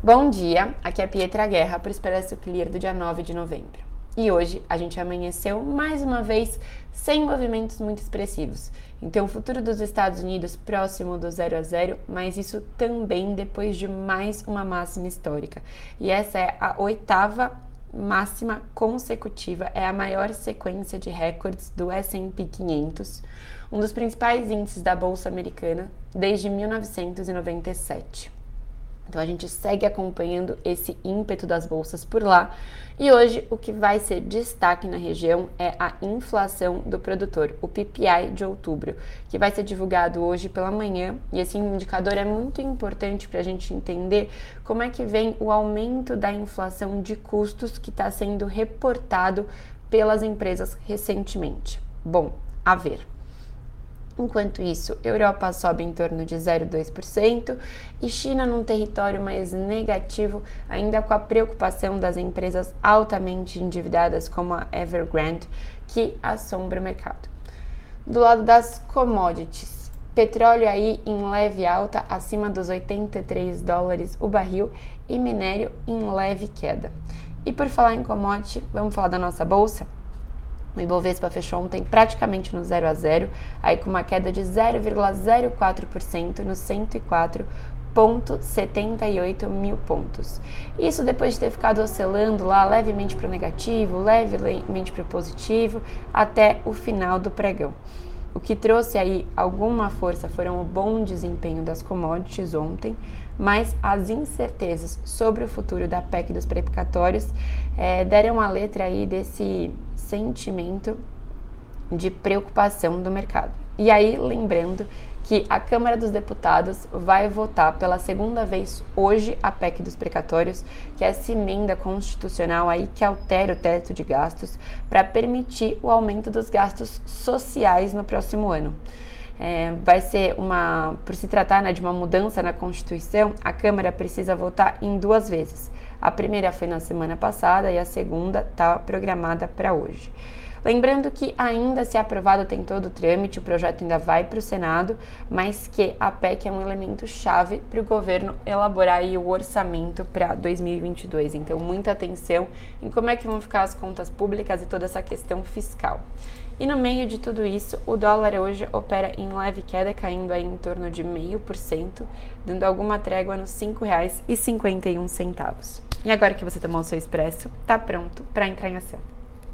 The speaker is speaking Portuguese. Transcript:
Bom dia, aqui é Pietra Guerra para o Expresso Clear do dia 9 de novembro. E hoje a gente amanheceu mais uma vez sem movimentos muito expressivos. Então, o futuro dos Estados Unidos próximo do 0 a 0, mas isso também depois de mais uma máxima histórica. E essa é a oitava máxima consecutiva, é a maior sequência de recordes do S&P 500, um dos principais índices da bolsa americana desde 1997. Então a gente segue acompanhando esse ímpeto das bolsas por lá. E hoje o que vai ser destaque na região é a inflação do produtor, o PPI de outubro, que vai ser divulgado hoje pela manhã. E esse indicador é muito importante para a gente entender como é que vem o aumento da inflação de custos que está sendo reportado pelas empresas recentemente. Bom, a ver. Enquanto isso, Europa sobe em torno de 0,2% e China num território mais negativo, ainda com a preocupação das empresas altamente endividadas como a Evergrande, que assombra o mercado. Do lado das commodities, petróleo aí em leve alta, acima dos 83 dólares o barril, e minério em leve queda. E por falar em commodity, vamos falar da nossa bolsa? O Ibovespa fechou ontem praticamente no 0 a 0, aí com uma queda de 0,04% no 104,78 mil pontos. Isso depois de ter ficado oscilando lá levemente para o negativo, levemente para o positivo, até o final do pregão. O que trouxe aí alguma força foram o bom desempenho das commodities ontem, mas as incertezas sobre o futuro da PEC dos precatórios é, deram a letra aí desse sentimento de preocupação do mercado. E aí, lembrando que a Câmara dos Deputados vai votar pela segunda vez hoje a PEC dos precatórios, que é essa emenda constitucional aí que altera o teto de gastos para permitir o aumento dos gastos sociais no próximo ano. É, vai ser uma, por se tratar né, de uma mudança na Constituição, a Câmara precisa votar em duas vezes. A primeira foi na semana passada e a segunda está programada para hoje. Lembrando que, ainda se aprovado, tem todo o trâmite, o projeto ainda vai para o Senado, mas que a PEC é um elemento chave para o governo elaborar o orçamento para 2022. Então, muita atenção em como é que vão ficar as contas públicas e toda essa questão fiscal. E no meio de tudo isso, o dólar hoje opera em leve queda, caindo aí em torno de 0,5%, dando alguma trégua nos R$ 5,51. E agora que você tomou o seu expresso, tá pronto para entrar em ação.